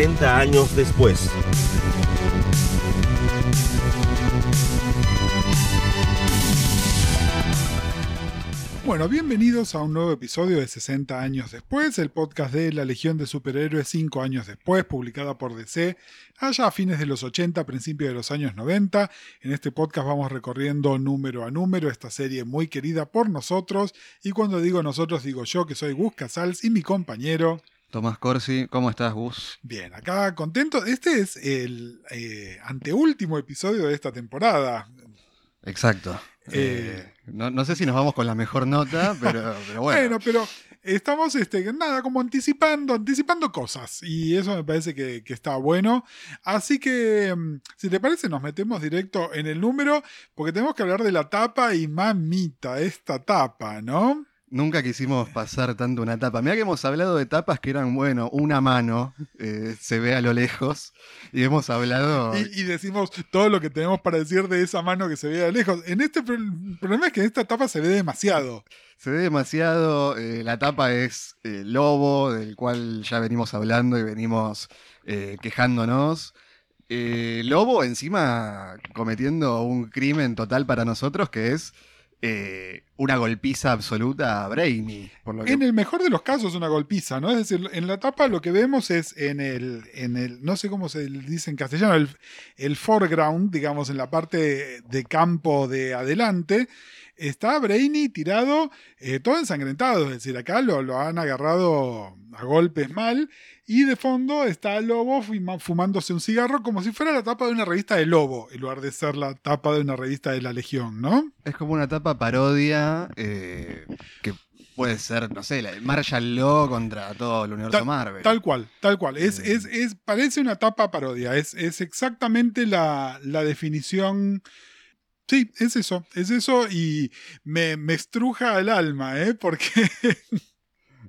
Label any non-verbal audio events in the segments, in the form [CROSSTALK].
60 años después. Bueno, bienvenidos a un nuevo episodio de 60 años después, el podcast de La Legión de Superhéroes 5 años después, publicada por DC allá a fines de los 80, principios de los años 90. En este podcast vamos recorriendo número a número esta serie muy querida por nosotros, y cuando digo nosotros digo yo que soy Gus Casals y mi compañero... Tomás Corsi, ¿cómo estás, Gus? Bien, acá contento. Este es el eh, anteúltimo episodio de esta temporada. Exacto. Eh, eh, no, sé si nos vamos con la mejor nota, [LAUGHS] pero, bueno. bueno, pero estamos, este, nada, como anticipando, anticipando cosas. Y eso me parece que, que, está bueno. Así que, mm, si te parece, nos metemos directo en el número, porque tenemos que hablar de la tapa y mamita, esta tapa, ¿no? Nunca quisimos pasar tanto una tapa. Mira que hemos hablado de tapas que eran, bueno, una mano, eh, se ve a lo lejos, y hemos hablado... Y, decimos todo lo que tenemos para decir de esa mano que se ve a lo lejos. En este el problema es que en esta tapa se ve demasiado. Se ve demasiado, eh, la tapa es eh, Lobo, del cual ya venimos hablando y venimos quejándonos. Lobo encima cometiendo un crimen total para nosotros que es eh, una golpiza absoluta a Brainy. En el mejor de los casos una golpiza, ¿no? Es decir, en la tapa lo que vemos es en el, en el no sé cómo se dice en castellano, el, foreground, digamos, en la parte de campo de adelante, está Brainy tirado eh, todo ensangrentado, es decir, acá lo, lo, han agarrado a golpes mal y de fondo está Lobo fumándose un cigarro como si fuera la tapa de una revista de Lobo, en lugar de ser la tapa de una revista de la Legión, ¿no? Es como una tapa parodia eh, que puede ser, no sé, Marshall Law contra todo el universo Marvel. Tal cual, tal cual. Es, eh. es, es, parece una tapa parodia, es, es exactamente la, la definición Sí, es eso, es eso y me, estruja el alma, ¿eh? Porque... [LAUGHS]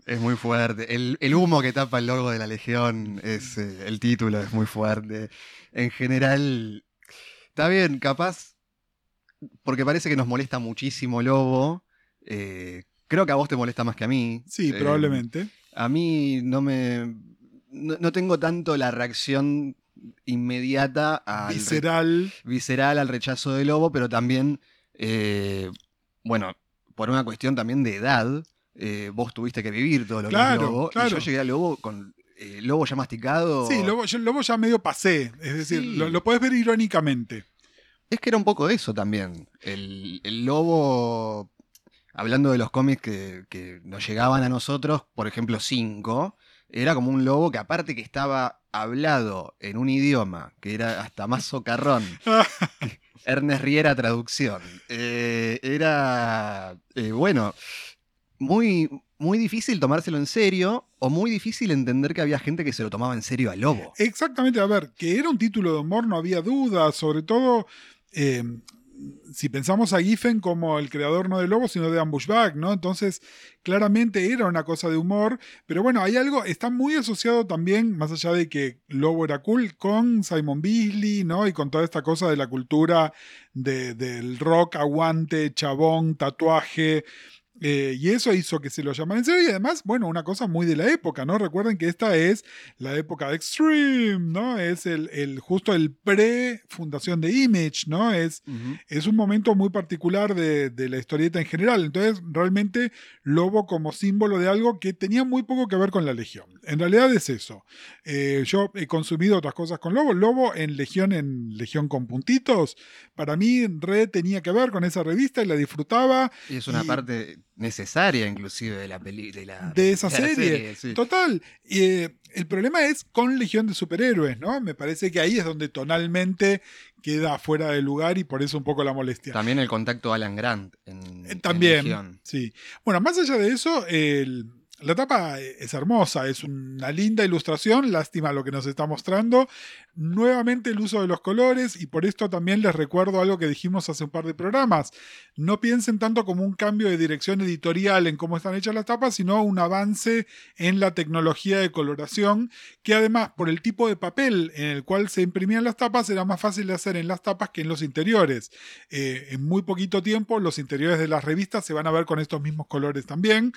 Es muy fuerte. El, humo que tapa el logo de la Legión es eh, el título, es muy fuerte. En general, está bien, capaz, porque parece que nos molesta muchísimo Lobo. Eh, creo que a vos te molesta más que a mí. Sí, eh, probablemente. A mí no me. no, tengo tanto la reacción inmediata al visceral. visceral al rechazo de Lobo, pero también, bueno, por una cuestión también de edad, eh, vos tuviste que vivir todo lo que es Lobo. Y yo llegué a Lobo con eh, Lobo ya masticado. Sí, Lobo, yo Lobo ya medio pasé. Es decir, lo, lo, podés ver irónicamente. Es que era un poco eso también. El, Lobo, hablando de los cómics que, que, nos llegaban a nosotros, por ejemplo, 5, era como un lobo que aparte que estaba hablado en un idioma que era hasta más socarrón. [LAUGHS] Ernest Riera traducción. Eh, era, eh, bueno, muy, muy difícil tomárselo en serio o muy difícil entender que había gente que se lo tomaba en serio a Lobo. Exactamente, a ver, que era un título de humor, no había duda, sobre todo... Eh, si pensamos a Giffen como el creador no de Lobo, sino de Ambushback, ¿no? Entonces, claramente era una cosa de humor, pero bueno, hay algo, está muy asociado también, más allá de que Lobo era cool, con Simon Beasley, ¿no? Y con toda esta cosa de la cultura del rock, aguante, chabón, tatuaje, eh, y eso hizo que se lo llamaran en serio. Y además, bueno, una cosa muy de la época, ¿no? Recuerden que esta es la época de Extreme, ¿no? Es el, el justo el pre-fundación de Image, ¿no? Es, es un momento muy particular de, de, la historieta en general. Entonces, realmente, Lobo como símbolo de algo que tenía muy poco que ver con la Legión. En realidad es eso. Eh, yo he consumido otras cosas con Lobo. Lobo en Legión, en Legión con puntitos, para mí, re tenía que ver con esa revista y la disfrutaba. Y es una parte necesaria inclusive de la película. De, esa serie. Total. Y, eh, el problema es con Legión de Superhéroes, ¿no? Me parece que ahí es donde tonalmente queda fuera de lugar y por eso un poco la molestia. También el contacto Alan Grant en, eh, También, sí. Bueno, más allá de eso, el la tapa es hermosa, es una linda ilustración, lástima lo que nos está mostrando. Nuevamente el uso de los colores y por esto también les recuerdo algo que dijimos hace un par de programas. No piensen tanto como un cambio de dirección editorial en cómo están hechas las tapas, sino un avance en la tecnología de coloración, que además por el tipo de papel en el cual se imprimían las tapas era más fácil de hacer en las tapas que en los interiores. Eh, en muy poquito tiempo los interiores de las revistas se van a ver con estos mismos colores también.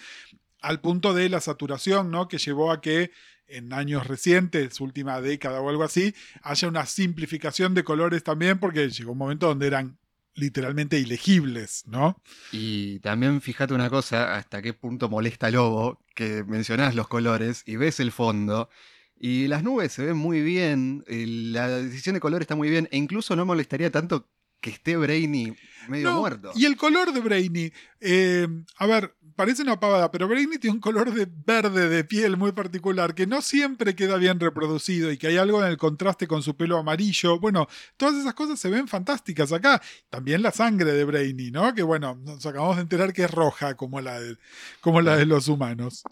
Al punto de la saturación, ¿no? Que llevó a que en años recientes, última década o algo así, haya una simplificación de colores también, porque llegó un momento donde eran literalmente ilegibles, ¿no? Y también fíjate una cosa, hasta qué punto molesta Lobo, que mencionás los colores y ves el fondo, y las nubes se ven muy bien, la decisión de color está muy bien, e incluso no molestaría tanto que esté Brainy medio muerto. Y el color de Brainy, eh, a ver, parece una pavada, pero Brainy tiene un color de verde de piel muy particular que no siempre queda bien reproducido y que hay algo en el contraste con su pelo amarillo. Bueno, todas esas cosas se ven fantásticas acá. También la sangre de Brainy, ¿no? Que bueno, nos acabamos de enterar que es roja como la de, como la de los humanos.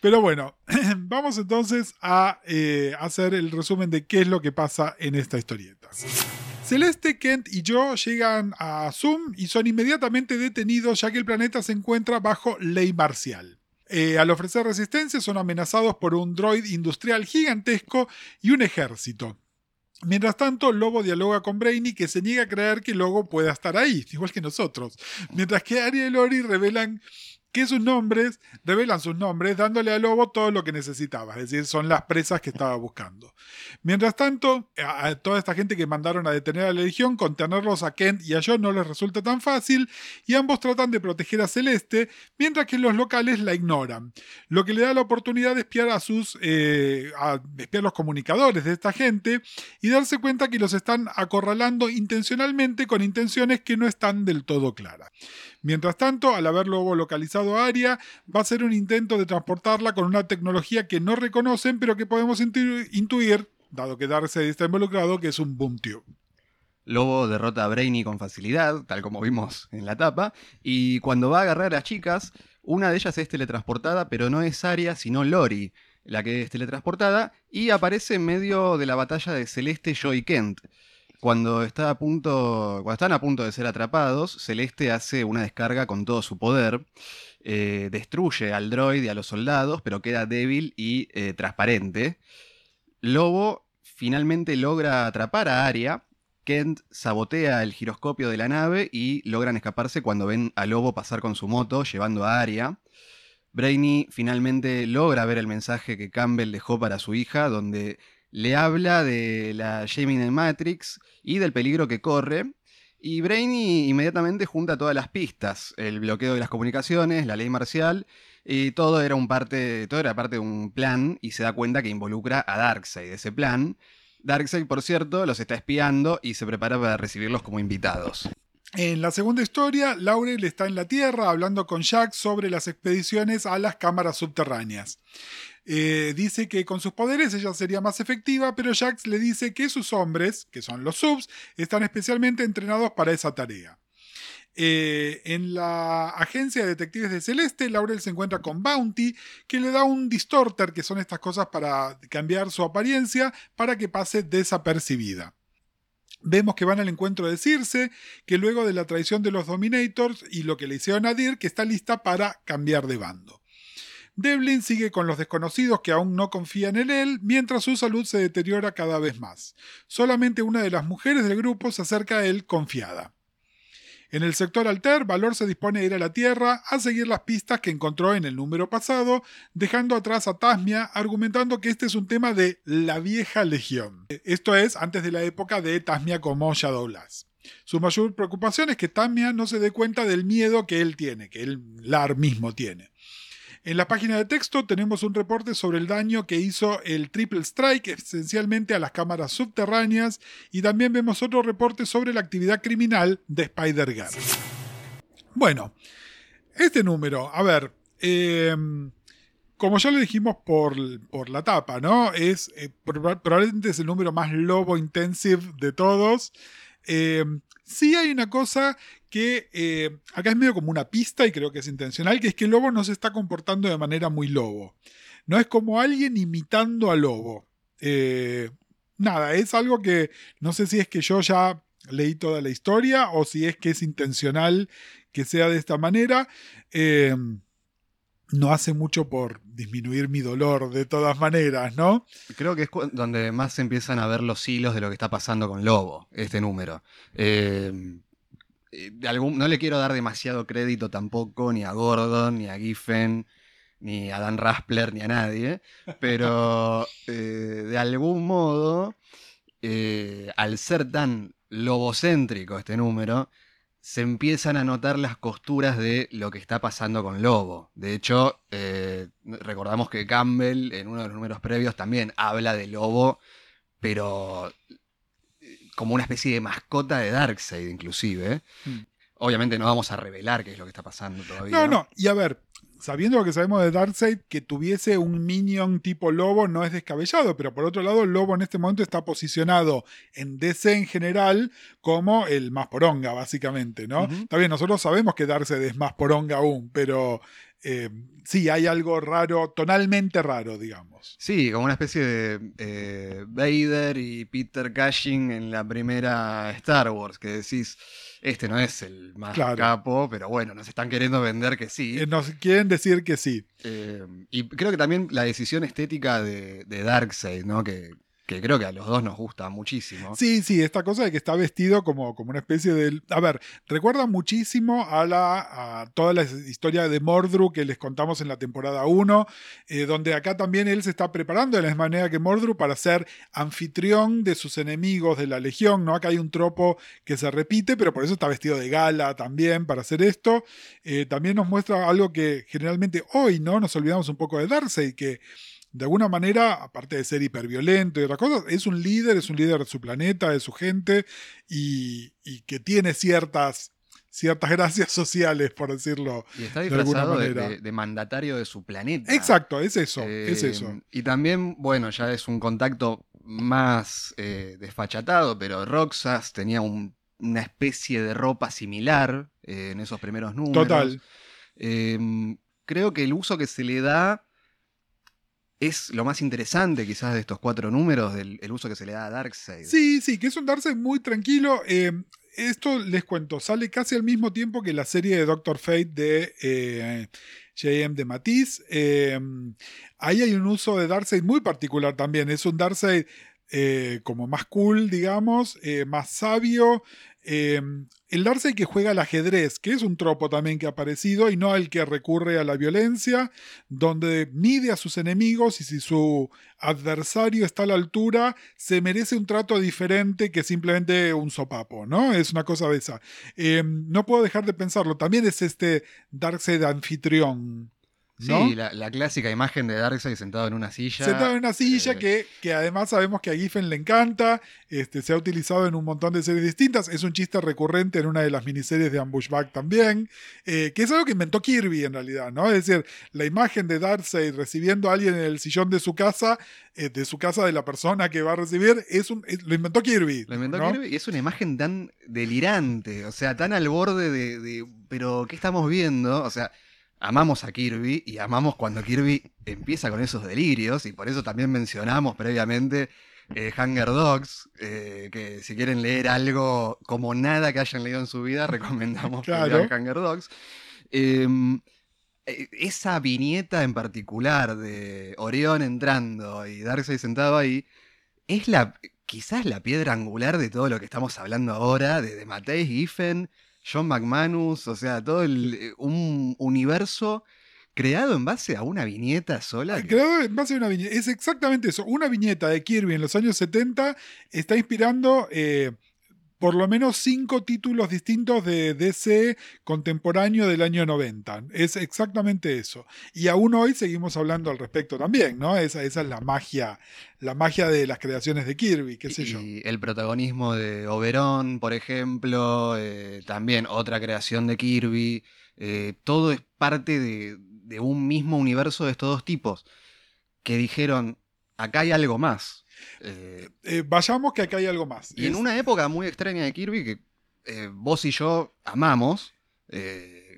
Pero bueno, [CLEARS THROAT] vamos entonces a eh, hacer el resumen de qué es lo que pasa en esta historieta. Celeste, Kent y Joe llegan a Zoom y son inmediatamente detenidos ya que el planeta se encuentra bajo ley marcial. Eh, al ofrecer resistencia son amenazados por un droid industrial gigantesco y un ejército. Mientras tanto, Lobo dialoga con Brainy que se niega a creer que Lobo pueda estar ahí, igual que nosotros. Mientras que Arya y Lori revelan que sus nombres, revelan sus nombres, dándole al lobo todo lo que necesitaba, es decir, son las presas que estaba buscando. Mientras tanto, a toda esta gente que mandaron a detener a la Legión, contenerlos a Kent y a John no les resulta tan fácil, y ambos tratan de proteger a Celeste, mientras que los locales la ignoran, lo que le da la oportunidad de espiar a sus, eh, a espiar los comunicadores de esta gente y darse cuenta que los están acorralando intencionalmente con intenciones que no están del todo claras. Mientras tanto, al haberlo localizado a Aria, va a ser un intento de transportarla con una tecnología que no reconocen, pero que podemos intuir, dado que Darkseid está involucrado, que es un boom. Lobo derrota a Brainy con facilidad, tal como vimos en la tapa, y cuando va a agarrar a las chicas, una de ellas es teletransportada, pero no es Aria, sino Lori, la que es teletransportada, y aparece en medio de la batalla de Celeste, Joy Kent. Cuando, está a punto, cuando están a punto de ser atrapados, Celeste hace una descarga con todo su poder. Eh, destruye al droid y a los soldados, pero queda débil y eh, transparente. Lobo finalmente logra atrapar a Arya. Kent sabotea el giroscopio de la nave y logran escaparse cuando ven a Lobo pasar con su moto llevando a Arya. Brainy finalmente logra ver el mensaje que Campbell dejó para su hija, donde le habla de la Gemini Matrix y del peligro que corre. Y Brainy inmediatamente junta todas las pistas, el bloqueo de las comunicaciones, la ley marcial, y todo era, un parte, todo era parte de un plan y se da cuenta que involucra a Darkseid. Ese plan, Darkseid, por cierto, los está espiando y se prepara para recibirlos como invitados. En la segunda historia, Laurel está en la Tierra hablando con Jack sobre las expediciones a las cámaras subterráneas. Eh, dice que con sus poderes ella sería más efectiva, pero Jax le dice que sus hombres, que son los subs, están especialmente entrenados para esa tarea. Eh, en la agencia de detectives de Celeste, Laurel se encuentra con Bounty, que le da un distorter, que son estas cosas para cambiar su apariencia, para que pase desapercibida. Vemos que van al encuentro de Circe, que luego de la traición de los Dominators y lo que le hicieron a Dir, que está lista para cambiar de bando. Devlin sigue con los desconocidos que aún no confían en él, mientras su salud se deteriora cada vez más. Solamente una de las mujeres del grupo se acerca a él confiada. En el sector Alter, Valor se dispone a ir a la Tierra a seguir las pistas que encontró en el número pasado, dejando atrás a Tasmia, argumentando que este es un tema de la vieja legión. Esto es antes de la época de Tasmia como Shadowlands. Su mayor preocupación es que Tasmia no se dé cuenta del miedo que él tiene, que él Lar mismo tiene. En la página de texto tenemos un reporte sobre el daño que hizo el Triple Strike esencialmente a las cámaras subterráneas y también vemos otro reporte sobre la actividad criminal de Spider-Girl. Bueno, este número, a ver, em, como ya lo dijimos por, la tapa, ¿no? Es eh, probablemente es el número más lobo intensive de todos. Em, sí hay una cosa que eh, acá es medio como una pista y creo que es intencional, que es que lobo no se está comportando de manera muy lobo. No es como alguien imitando al lobo. Eh, nada, es algo que no sé si es que yo ya leí toda la historia o si es que es intencional que sea de esta manera. Eh, no hace mucho por disminuir mi dolor de todas maneras, ¿no? Creo que es donde más se empiezan a ver los hilos de lo que está pasando con Lobo, este número. Eh, no le quiero dar demasiado crédito tampoco, ni a Gordon, ni a Giffen, ni a Dan Raspler, ni a nadie, pero [LAUGHS] eh, de algún modo, eh, al ser tan lobocéntrico este número, se empiezan a notar las costuras de lo que está pasando con Lobo. De hecho, eh, recordamos que Campbell en uno de los números previos también habla de Lobo, pero eh, como una especie de mascota de Darkseid inclusive. Hmm. Obviamente no vamos a revelar qué es lo que está pasando todavía. No, no, y a ver, sabiendo lo que sabemos de Darkseid, que tuviese un minion tipo lobo no es descabellado, pero por otro lado, el lobo en este momento está posicionado en DC en general como el más poronga, básicamente, ¿no? Ujú. Está bien, nosotros sabemos que Darkseid es más poronga aún, pero eh, sí, hay algo raro, tonalmente raro, digamos. Sí, como una especie de eh, Vader y Peter Cushing en la primera Star Wars, que decís, este no es el más Claro. capo, pero bueno, nos están queriendo vender que sí. Eh, nos quieren decir que sí. Y creo que también la decisión estética de, de Darkseid, ¿no? Que, que creo que a los dos nos gusta muchísimo. Sí, sí, esta cosa de que está vestido como, como una especie de... A ver, recuerda muchísimo a, la, a toda la historia de Mordru que les contamos en la temporada 1, eh, donde acá también él se está preparando de la misma manera que Mordru para ser anfitrión de sus enemigos de la Legión, ¿no? Acá hay un tropo que se repite, pero por eso está vestido de gala también para hacer esto. Eh, también nos muestra algo que generalmente hoy, ¿no? Nos olvidamos un poco de Darkseid, que de alguna manera, aparte de ser hiperviolento y otras cosas, es un líder, es un líder de su planeta, de su gente, y, y que tiene ciertas, ciertas gracias sociales, por decirlo. Y está de alguna disfrazado de, de- de mandatario de su planeta. Exacto, es eso, Eh, es eso. Y también, bueno, ya es un contacto más eh, desfachatado, pero Roxas tenía un- una especie de ropa similar eh, en esos primeros números. Total. Eh, creo que el uso que se le da es lo más interesante quizás de estos cuatro números, del el uso que se le da a Darkseid. Sí, sí, que es un Darkseid muy tranquilo. eh, esto les cuento, sale casi al mismo tiempo que la serie de Doctor Fate de eh, J.M. de Matisse. Eh, ahí hay un uso de Darkseid muy particular también. Es un Darkseid eh, como más cool, digamos, eh, más sabio. Eh, el Darkseid que juega al ajedrez, que es un tropo también que ha aparecido, y no el que recurre a la violencia, donde mide a sus enemigos y si su adversario está a la altura, se merece un trato diferente que simplemente un sopapo, ¿no? Es una cosa de esa. No puedo dejar de pensarlo. También es este Darkseid anfitrión. ¿No? Sí, la, la clásica imagen de Darkseid sentado en una silla. Sentado en una silla eh, que, que además sabemos que a Giffen le encanta, este, se ha utilizado en un montón de series distintas, es un chiste recurrente en una de las miniseries de Ambushback también, eh, que es algo que inventó Kirby en realidad, ¿no? Es decir, la imagen de Darkseid recibiendo a alguien en el sillón de su casa, eh, de su casa de la persona que va a recibir, es un, es- lo inventó Kirby. Lo inventó ¿no? Kirby y es una imagen tan delirante, o sea, tan al borde de, de, Pero, ¿qué estamos viendo? O sea, amamos a Kirby y amamos cuando Kirby empieza con esos delirios y por eso también mencionamos previamente eh, Hunger Dogs, eh, que si quieren leer algo como nada que hayan leído en su vida, [LAUGHS] recomendamos Claro. Hunger Dogs. Em, eh, esa viñeta en particular de Orión entrando y Darkseid sentado ahí es la quizás la piedra angular de todo lo que estamos hablando ahora, de, de Matei Giffen, John McManus, o sea, todo el, eh, un universo creado en base a una viñeta sola. que- Creado en base a una viñeta. Es exactamente eso. Una viñeta de Kirby en los años 70 está inspirando eh, por lo menos cinco títulos distintos de DC contemporáneo del año 90. Es exactamente eso. Y aún hoy seguimos hablando al respecto también, ¿no? Esa, esa es la magia, la magia de las creaciones de Kirby, qué sé yo. El protagonismo de Oberón, por ejemplo, eh, también otra creación de Kirby. eh, todo es parte de un mismo universo de estos dos tipos. Que dijeron, acá hay algo más. Eh, Eh, vayamos que acá hay algo más. y en una época muy extraña de Kirby que eh, vos y yo amamos,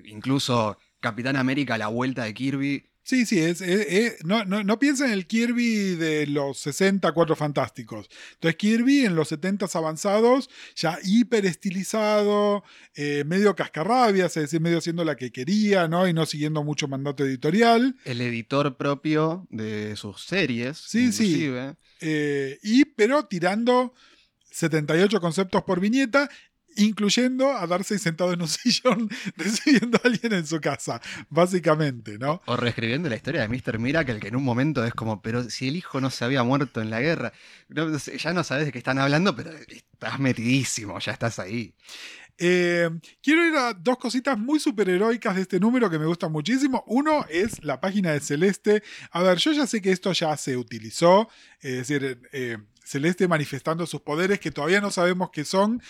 incluso Capitán América, la vuelta de Kirby, Sí, sí, es, es- es- no, no, no piensen en el Kirby de los 60 Cuatro Fantásticos. Entonces Kirby en los 70 avanzados, ya hiper estilizado, eh, medio cascarrabias, es decir, medio haciendo la que quería, ¿no? Y no siguiendo mucho mandato editorial. el editor propio de sus series. Sí, sí. inclusive. eh, y pero tirando 78 conceptos por viñeta. Incluyendo a darse sentado en un [LAUGHS] sillón recibiendo a alguien en su casa, básicamente, ¿no? O reescribiendo la historia de Mr. Miracle, que en un momento es como, pero si el hijo no se había muerto en la guerra, ya no sabes de qué están hablando, pero estás metidísimo, ya estás ahí. Eh, quiero ir a dos cositas muy superheroicas de este número que me gustan muchísimo. Uno es la página de Celeste. A ver, yo ya sé que esto ya se utilizó, es decir, eh, Celeste manifestando sus poderes que todavía no sabemos qué son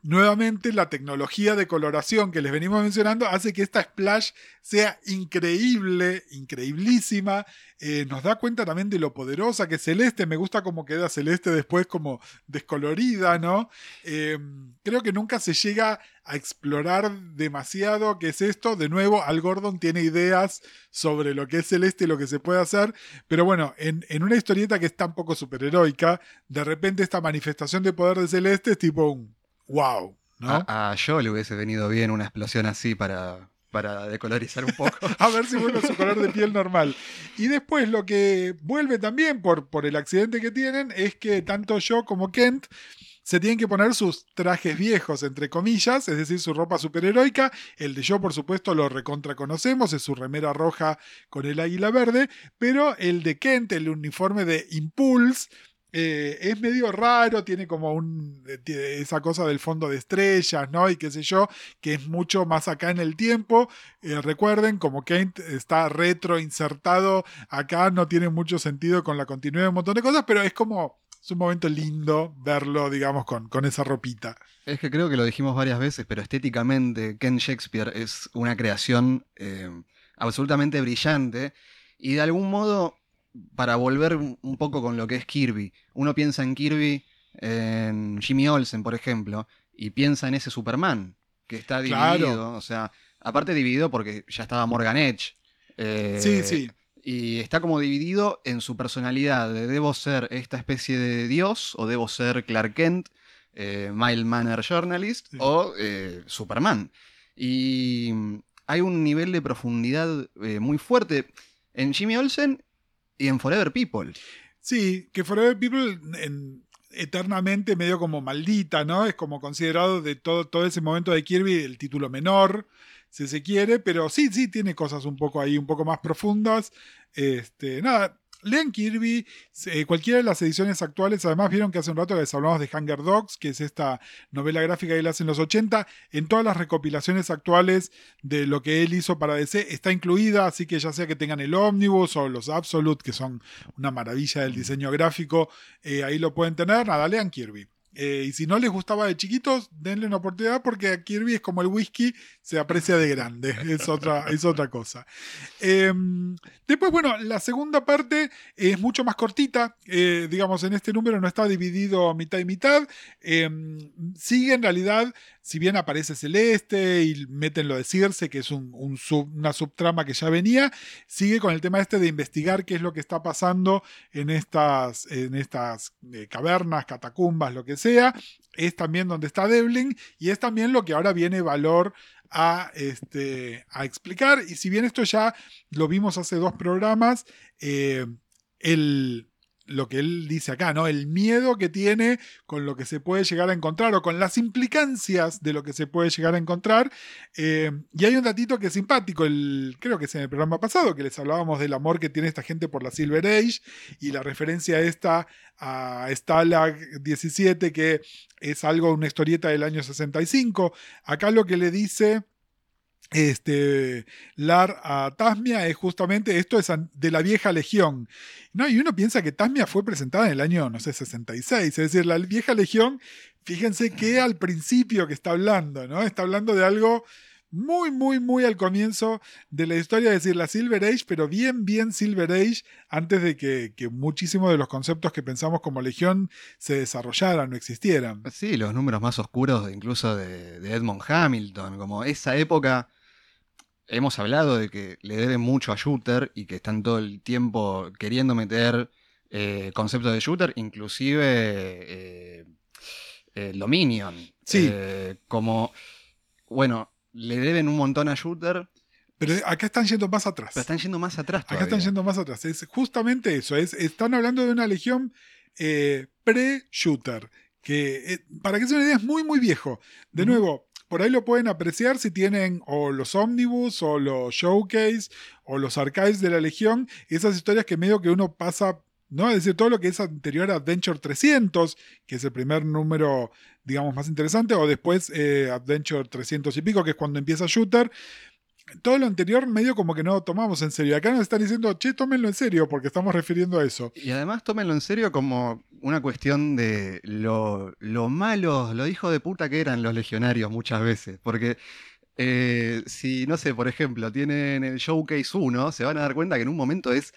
nuevamente la tecnología de coloración que les venimos mencionando hace que esta splash sea increíble, increíblísima. Eh, nos da cuenta también de lo poderosa que es Celeste. Me gusta cómo queda Celeste después como descolorida, ¿no? Eh, creo que nunca se llega a explorar demasiado qué es esto. De nuevo, Al Gordon tiene ideas sobre lo que es Celeste y lo que se puede hacer. Pero bueno, en, en una historieta que es tan poco superheroica, de repente esta manifestación de poder de Celeste es tipo un wow. ¿no? A, yo le hubiese venido bien una explosión así para, para decolorizar un poco. [LAUGHS] a ver si vuelve a su color de piel normal. Y después lo que vuelve también por, por el accidente que tienen es que tanto yo como Kent se tienen que poner sus trajes viejos, entre comillas, es decir, su ropa superheroica. El de yo, por supuesto, lo recontra conocemos, es su remera roja con el águila verde, pero el de Kent, el uniforme de Impulse, eh, es medio raro, tiene como un, eh, esa cosa del fondo de estrellas, ¿no? Y qué sé yo, que es mucho más acá en el tiempo. Eh, recuerden, como Kent está retro insertado acá, no tiene mucho sentido con la continuidad de un montón de cosas, pero es como, es un momento lindo verlo, digamos, con, con esa ropita. Es que creo que lo dijimos varias veces, pero estéticamente Ken Shakespeare es una creación absolutamente brillante y de algún modo para volver un poco con lo que es Kirby, uno piensa en Kirby, en Jimmy Olsen, por ejemplo, y piensa en ese Superman, que está dividido, o sea, aparte dividido porque ya estaba Morgan Edge. Eh, sí, sí. Y está como dividido en su personalidad de debo ser esta especie de dios o debo ser Clark Kent, eh, Mild Manner Journalist o eh, Superman. Y hay un nivel de profundidad muy fuerte. En Jimmy Olsen y en Forever People. Sí, que Forever People en, eternamente medio como maldita, ¿no? Es como considerado de todo, todo ese momento de Kirby el título menor, si se quiere, pero sí, sí, tiene cosas un poco ahí, un poco más profundas. Este, nada, Lean Kirby, eh, cualquiera de las ediciones actuales, además vieron que hace un rato les hablamos de Hunger Dogs, que es esta novela gráfica que él hace en los 80, en todas las recopilaciones actuales de lo que él hizo para DC está incluida, así que ya sea que tengan el Omnibus o los Absolute, que son una maravilla del diseño gráfico, eh, ahí lo pueden tener, nada, lean Kirby. Eh, y si no les gustaba de chiquitos, denle una oportunidad porque Kirby es como el whisky, se aprecia de grande, es otra, es otra cosa. Em, después, bueno, la segunda parte es mucho más cortita, eh, digamos, en este número no está dividido mitad y mitad, em, sigue en realidad si bien aparece Celeste y meten lo de Circe, que es un, una subtrama que ya venía, sigue con el tema este de investigar qué es lo que está pasando en estas, en estas eh, cavernas, catacumbas, lo que sea. Es también donde está Devlin y es también lo que ahora viene valor a, este, explicar. Y si bien esto ya lo vimos hace dos programas, eh, el lo que él dice acá, ¿no? El miedo que tiene con lo que se puede llegar a encontrar o con las implicancias de lo que se puede llegar a encontrar. Eh, y hay un datito que es simpático, el, creo que es en el programa pasado, que les hablábamos del amor que tiene esta gente por la Silver Age y la referencia esta a Stalag 17, que es algo, una historieta del año 65. Acá lo que le dice este, Lar a Tasmia es justamente esto es de la vieja legión. ¿no? Y uno piensa que Tasmia fue presentada en el año, no sé, 66. Es decir, la vieja legión, fíjense que al principio que está hablando, ¿no? Está hablando de algo muy, muy, muy al comienzo de la historia, es decir, la Silver Age, pero bien, bien Silver Age, antes de que, muchísimos de los conceptos que pensamos como Legión se desarrollaran o existieran. Sí, los números más oscuros incluso de, de Edmond Hamilton, como esa época hemos hablado de que le deben mucho a Shooter y que están todo el tiempo queriendo meter eh, conceptos de Shooter, inclusive eh, eh, Dominion. Sí. como, bueno, le deben un montón a Shooter. Pero acá están yendo más atrás. Pero están yendo más atrás. Acá están yendo más atrás. Es justamente eso. Es, están hablando de una legión pre-shooter que, para que se una idea, es muy, muy viejo. De nuevo, por ahí lo pueden apreciar si tienen o los Omnibus o los Showcase o los Archives de la Legión, esas historias que medio que uno pasa, ¿no? Es decir, todo lo que es anterior a Adventure 300, que es el primer número, digamos, más interesante, o después eh, Adventure 300 y pico, que es cuando empieza Shooter, todo lo anterior medio como que no lo tomamos en serio. Acá nos están diciendo, che, tómenlo en serio, porque estamos refiriendo a eso. Y además tómenlo en serio como una cuestión de lo, lo malos, lo hijo de puta que eran los legionarios muchas veces. Porque eh, si, no sé, por ejemplo, tienen el Showcase 1, se van a dar cuenta que en un momento es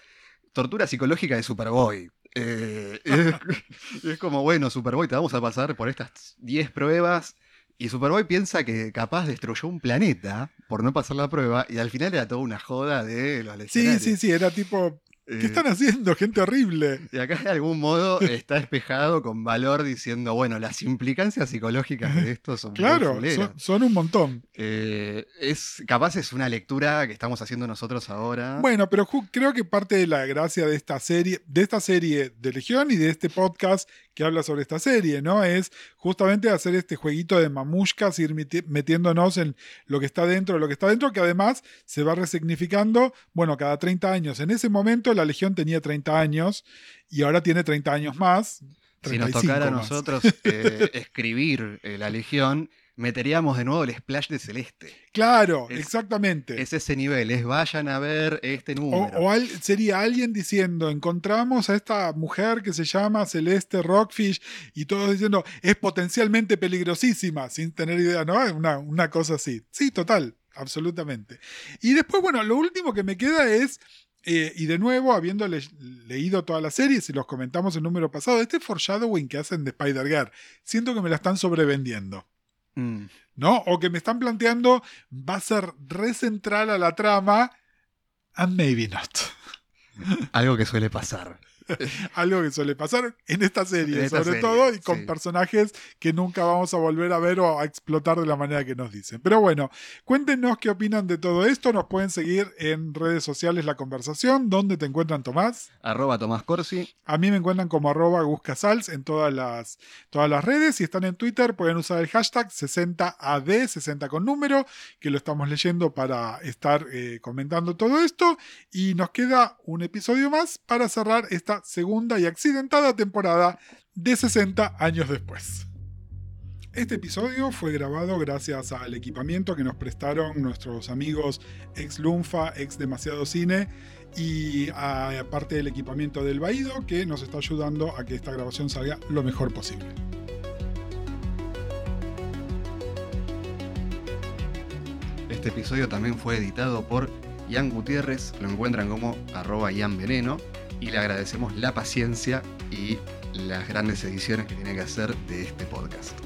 tortura psicológica de Superboy. Eh, [LAUGHS] es, es como, bueno, Superboy, te vamos a pasar por estas 10 pruebas y Superboy piensa que capaz destruyó un planeta por no pasar la prueba y al final era toda una joda de los Sí, sí, sí, era tipo, ¿Qué Eh, están haciendo? Gente horrible. Y acá de algún modo está despejado con valor diciendo, bueno, las implicancias psicológicas de esto son Claro, son, son un montón. Eh, es, capaz es una lectura que estamos haciendo nosotros ahora. Bueno, pero creo que parte de la gracia de esta serie, de esta serie de Legión y de este podcast que habla sobre esta serie, ¿no? Es justamente hacer este jueguito de mamushkas, ir meti- metiéndonos en lo que está dentro de lo que está dentro, que además se va resignificando, bueno, cada 30 años. En ese momento la Legión tenía 30 años y ahora tiene 30 años más. si nos 35 tocara a nosotros eh, [LAUGHS] escribir eh, la Legión, meteríamos de nuevo el splash de Celeste. Claro, Es- exactamente. Es ese nivel, es vayan a ver este número. o al- sería alguien diciendo, encontramos a esta mujer que se llama Celeste Rockfish y todos diciendo, es potencialmente peligrosísima, sin tener idea, ¿no? Una, una cosa así. Sí, total, absolutamente. Y después, bueno, lo último que me queda es, eh, y de nuevo, habiendo le- leído todas las series y los comentamos en el número pasado, este foreshadowing que hacen de Spider-Girl, siento que me la están sobrevendiendo. ¿No? O que me están planteando va a ser recentral a la trama, and maybe not. Algo que suele pasar. [LAUGHS] Algo que suele pasar en esta serie, En esta sobre serie, todo, y con sí. personajes que nunca vamos a volver a ver o a explotar de la manera que nos dicen. Pero bueno, cuéntenos qué opinan de todo esto. Nos pueden seguir en redes sociales la conversación. ¿Dónde te encuentran, Tomás? Arroba Tomás Corsi. A mí me encuentran como arroba Guscasals en todas las, todas las redes. Si están en Twitter, pueden usar el hashtag 60AD, 60 con número, que lo estamos leyendo para estar eh, comentando todo esto. Y nos queda un episodio más para cerrar esta segunda y accidentada temporada de 60 años después. Este episodio fue grabado gracias al equipamiento que nos prestaron nuestros amigos ex Lunfa, ex Demasiado Cine y aparte del equipamiento del Baído que nos está ayudando a que esta grabación salga lo mejor posible. Este episodio también fue editado por Ian Gutiérrez, lo encuentran como arroba y le agradecemos la paciencia y las grandes ediciones que tiene que hacer de este podcast.